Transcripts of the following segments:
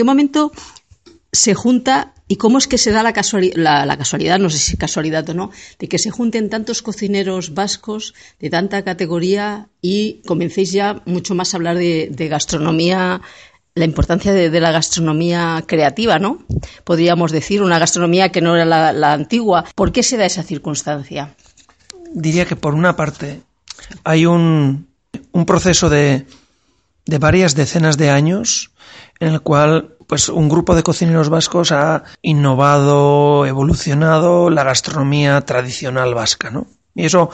qué momento se junta y cómo es que se da la, la, casualidad, no sé si casualidad o no, de que se junten tantos cocineros vascos de tanta categoría y comencéis ya mucho más a hablar de, gastronomía, la importancia de, la gastronomía creativa, ¿no? Podríamos decir, una gastronomía que no era la, antigua. ¿Por qué se da esa circunstancia? Diría que por una parte hay un, un proceso de, de varias decenas de años en el cual pues un grupo de cocineros vascos ha innovado, evolucionado la gastronomía tradicional vasca, ¿no? Y eso,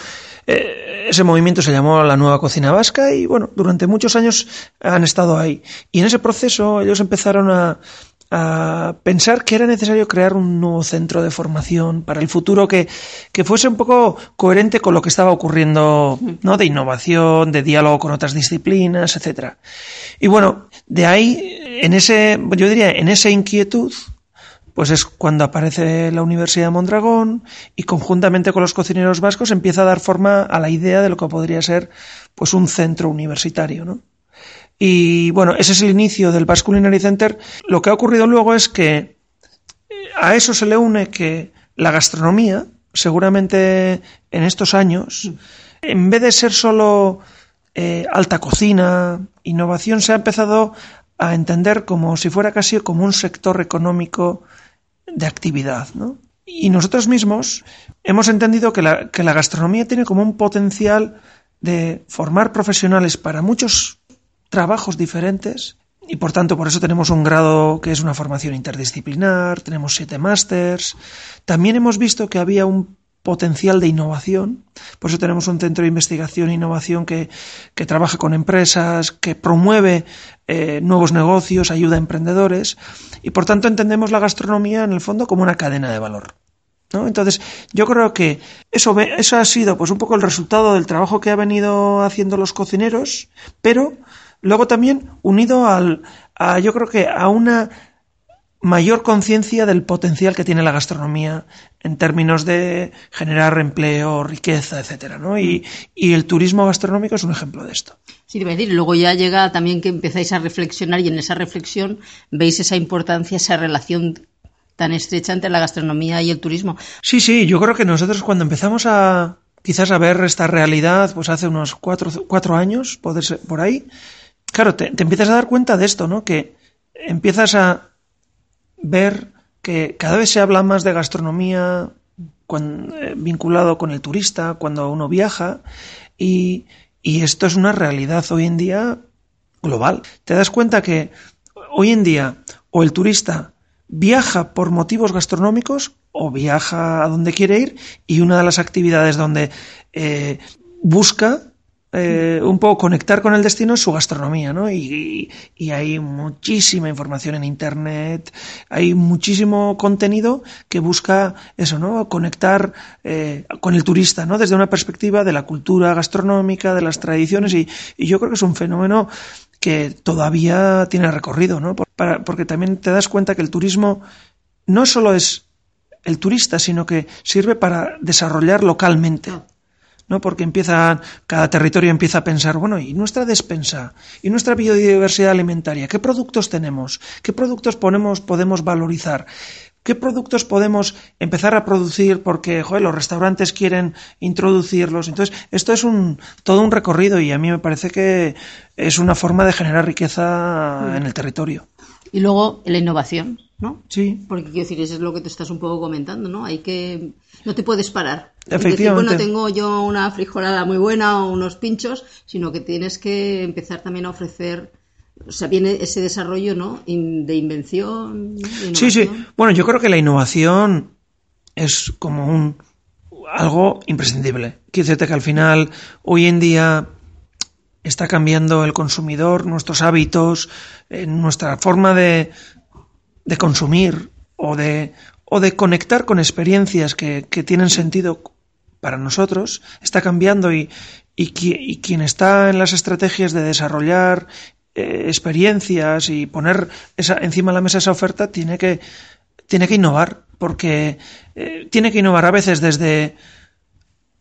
eh, ese movimiento se llamó la nueva cocina vasca y bueno, durante muchos años han estado ahí. Y en ese proceso ellos empezaron a, a pensar que era necesario crear un nuevo centro de formación para el futuro que, que, fuese un poco coherente con lo que estaba ocurriendo, ¿no? De innovación, de diálogo con otras disciplinas, etcétera. Y bueno, de ahí, en ese, yo diría, en esa inquietud, pues es cuando aparece la Universidad de Mondragón y conjuntamente con los cocineros vascos empieza a dar forma a la idea de lo que podría ser pues un centro universitario, ¿no? Y bueno, ese es el inicio del Basque Culinary Center. Lo que ha ocurrido luego es que a eso se le une que la gastronomía, seguramente en estos años, en vez de ser solo eh, alta cocina, innovación, se ha empezado a entender como si fuera casi como un sector económico de actividad, ¿no? Y nosotros mismos hemos entendido que la, que la gastronomía tiene como un potencial de formar profesionales para muchos trabajos diferentes y por tanto por eso tenemos un grado que es una formación interdisciplinar, tenemos siete másters. También hemos visto que había un potencial de innovación, por eso tenemos un centro de investigación e innovación que, que trabaja con empresas, que promueve eh, nuevos negocios, ayuda a emprendedores y por tanto entendemos la gastronomía en el fondo como una cadena de valor. ¿No? Entonces, yo creo que eso, eso ha sido pues un poco el resultado del trabajo que ha venido haciendo los cocineros, pero Luego también unido al, a, yo creo que a una mayor conciencia del potencial que tiene la gastronomía en términos de generar empleo, riqueza, etcétera, ¿no? Y, el turismo gastronómico es un ejemplo de esto. Sí, debe decir, luego ya llega también que empezáis a reflexionar y en esa reflexión veis esa importancia, esa relación tan estrecha entre la gastronomía y el turismo. Sí, sí, yo creo que nosotros cuando empezamos a quizás a ver esta realidad, pues hace unos cuatro, cuatro años, poder ser por ahí, claro, te, empiezas a dar cuenta de esto, ¿no? Que empiezas a ver que cada vez se habla más de gastronomía eh, vinculado con el turista, cuando uno viaja, y, esto es una realidad hoy en día global. Te das cuenta que hoy en día o el turista viaja por motivos gastronómicos o viaja a donde quiere ir y una de las actividades donde eh, busca eh, un poco conectar con el destino es su gastronomía, ¿no? Y, hay muchísima información en Internet, hay muchísimo contenido que busca eso, ¿no? Conectar eh, con el turista, ¿no? Desde una perspectiva de la cultura gastronómica, de las tradiciones y, yo creo que es un fenómeno que todavía tiene recorrido, ¿no? porque también te das cuenta que el turismo no solo es el turista, sino que sirve para desarrollar localmente. ¿No? Porque empieza, cada territorio empieza a pensar, bueno, ¿y nuestra despensa? ¿Y nuestra biodiversidad alimentaria? ¿Qué productos tenemos? ¿Qué productos ponemos, podemos valorizar? ¿Qué productos podemos empezar a producir porque joder, los restaurantes quieren introducirlos? Entonces, esto es un, todo un recorrido y a mí me parece que es una forma de generar riqueza en el territorio. Y luego la innovación, ¿no? Sí. Porque quiero decir, eso es lo que te estás un poco comentando, ¿no? Hay que no te puedes parar. Efectivamente. bueno, tengo yo una frijolada muy buena o unos pinchos, sino que tienes que empezar también a ofrecer o sea, viene ese desarrollo, ¿no? de invención. sí, sí. Bueno, yo creo que la innovación es como un algo imprescindible. Quiero decirte que al final, hoy en día está cambiando el consumidor, nuestros hábitos, eh, nuestra forma de, de consumir o de, o de conectar con experiencias que, tienen sentido para nosotros, está cambiando y, y, quien está en las estrategias de desarrollar eh, experiencias y poner esa, encima de la mesa esa oferta tiene que, tiene que innovar, porque eh, tiene que innovar a veces desde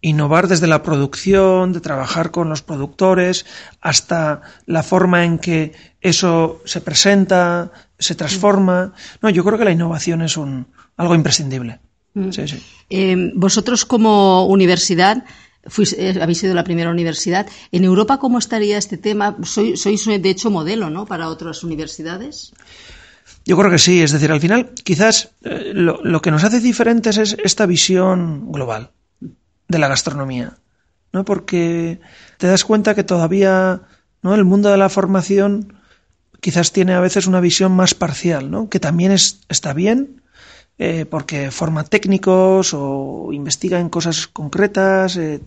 innovar desde la producción, de trabajar con los productores, hasta la forma en que eso se presenta, se transforma. No, yo creo que la innovación es un, algo imprescindible. Mm. Sí, sí. Eh, vosotros como universidad eh, habéis sido la primera universidad. ¿En Europa cómo estaría este tema? Sois, sois de hecho modelo, ¿no? Para otras universidades. Yo creo que sí, es decir, al final quizás eh, lo, lo, que nos hace diferentes es esta visión global de la gastronomía, ¿no? Porque te das cuenta que todavía, ¿no? El mundo de la formación quizás tiene a veces una visión más parcial, ¿no? Que también es, está bien, eh, porque forma técnicos o investiga en cosas concretas, eh,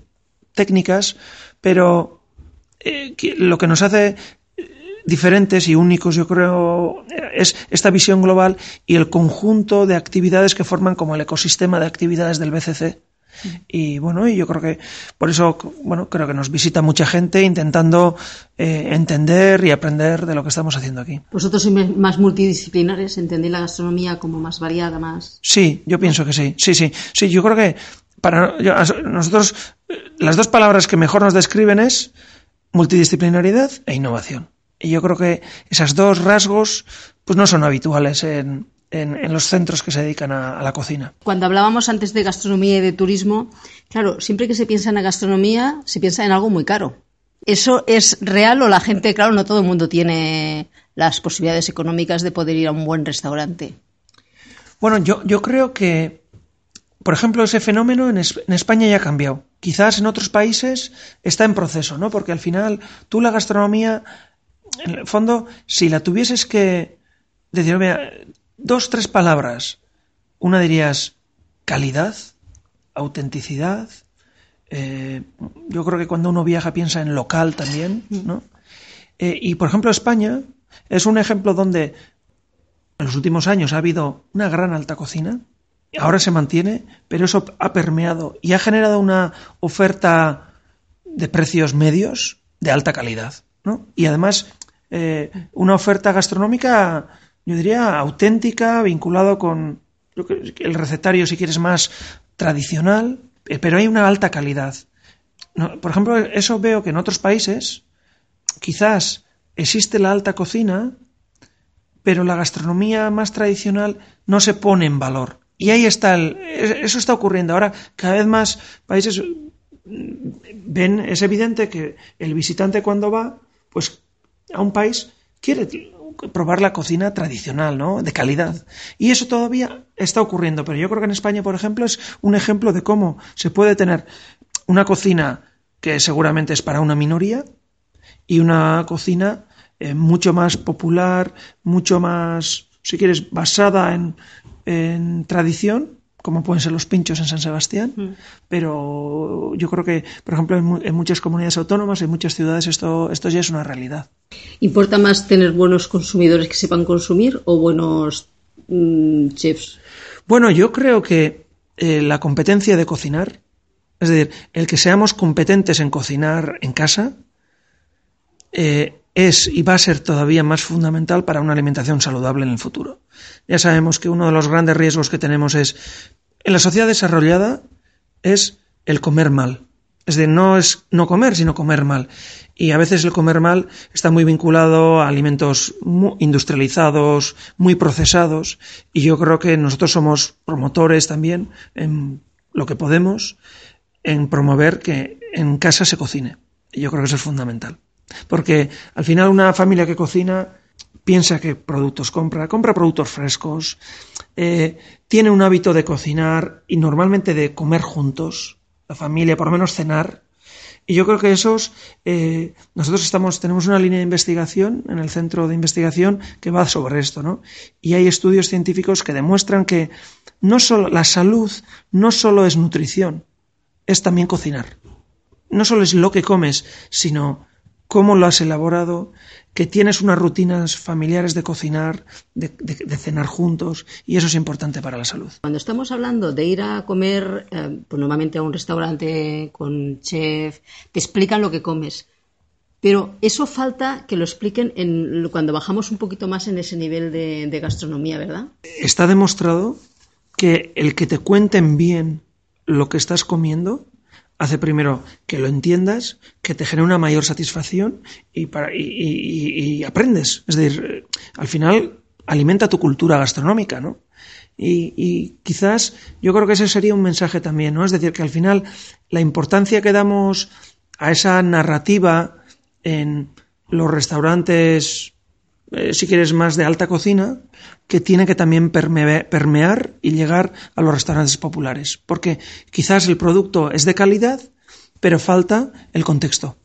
técnicas, pero eh, lo que nos hace diferentes y únicos, yo creo, es esta visión global y el conjunto de actividades que forman como el ecosistema de actividades del BCC. Y bueno, y yo creo que por eso, bueno, creo que nos visita mucha gente intentando eh, entender y aprender de lo que estamos haciendo aquí. ¿Vosotros sois más multidisciplinares? ¿Entendéis la gastronomía como más variada, más? Sí, yo pienso que sí. Sí, sí. Sí, yo creo que para nosotros las dos palabras que mejor nos describen es multidisciplinaridad e innovación. Y yo creo que esos dos rasgos pues no son habituales en, en, los centros que se dedican a, la cocina. Cuando hablábamos antes de gastronomía y de turismo, claro, siempre que se piensa en la gastronomía, se piensa en algo muy caro. ¿Eso es real o la gente, claro, no todo el mundo tiene las posibilidades económicas de poder ir a un buen restaurante? Bueno, yo, yo creo que, por ejemplo, ese fenómeno en, en España ya ha cambiado. Quizás en otros países está en proceso, ¿no? Porque al final tú la gastronomía, en el fondo, si la tuvieses que decir, dos, tres palabras. Una dirías calidad, autenticidad. Eh, yo creo que cuando uno viaja piensa en local también, ¿no? Eh, y por ejemplo España es un ejemplo donde en los últimos años ha habido una gran alta cocina, ahora se mantiene, pero eso ha permeado y ha generado una oferta de precios medios de alta calidad, ¿no? Y además eh, una oferta gastronómica yo diría, auténtica, vinculado con el recetario, si quieres, más tradicional, eh, pero hay una alta calidad. por ejemplo, eso veo que en otros países quizás existe la alta cocina, pero la gastronomía más tradicional no se pone en valor. Y ahí está, el, eso está ocurriendo. Ahora, cada vez más países mm, ven, es evidente que el visitante cuando va, pues a un país quiere probar la cocina tradicional, ¿no? De calidad. Y eso todavía está ocurriendo, pero yo creo que en España, por ejemplo, es un ejemplo de cómo se puede tener una cocina que seguramente es para una minoría y una cocina eh, mucho más popular, mucho más, si quieres, basada en, en tradición como pueden ser los pinchos en San Sebastián, mm. pero yo creo que, por ejemplo, en, muchas comunidades autónomas, en muchas ciudades, esto, esto ya es una realidad. ¿Importa más tener buenos consumidores que sepan consumir o buenos mm, chefs? Bueno, yo creo que eh, la competencia de cocinar, es decir, el que seamos competentes en cocinar en casa, eh, es y va a ser todavía más fundamental para una alimentación saludable en el futuro. Ya sabemos que uno de los grandes riesgos que tenemos es en la sociedad desarrollada es el comer mal. Es decir, no es no comer, sino comer mal. Y a veces el comer mal está muy vinculado a alimentos industrializados, muy procesados. Y yo creo que nosotros somos promotores también en lo que podemos en promover que en casa se cocine. Y yo creo que eso es fundamental. Porque al final una familia que cocina piensa que productos compra, compra productos frescos, eh, tiene un hábito de cocinar y normalmente de comer juntos, la familia, por lo menos cenar. Y yo creo que esos, eh, nosotros estamos, tenemos una línea de investigación en el centro de investigación que va sobre esto, ¿no? Y hay estudios científicos que demuestran que no solo, la salud no solo es nutrición, es también cocinar. No solo es lo que comes, sino cómo lo has elaborado, que tienes unas rutinas familiares de cocinar, de, cenar juntos, y eso es importante para la salud. Cuando estamos hablando de ir a comer, eh, pues normalmente a un restaurante con chef, te explican lo que comes. Pero eso falta que lo expliquen en, cuando bajamos un poquito más en ese nivel de, de gastronomía, ¿verdad? Está demostrado que el que te cuenten bien lo que estás comiendo hace primero que lo entiendas, que te genere una mayor satisfacción y, para, y, y, aprendes. Es decir, al final alimenta tu cultura gastronómica, ¿no? Y, y, quizás yo creo que ese sería un mensaje también, ¿no? Es decir, que al final la importancia que damos a esa narrativa en los restaurantes, eh, si quieres, más de alta cocina, que tiene que también permear y llegar a los restaurantes populares. Porque quizás el producto es de calidad, pero falta el contexto.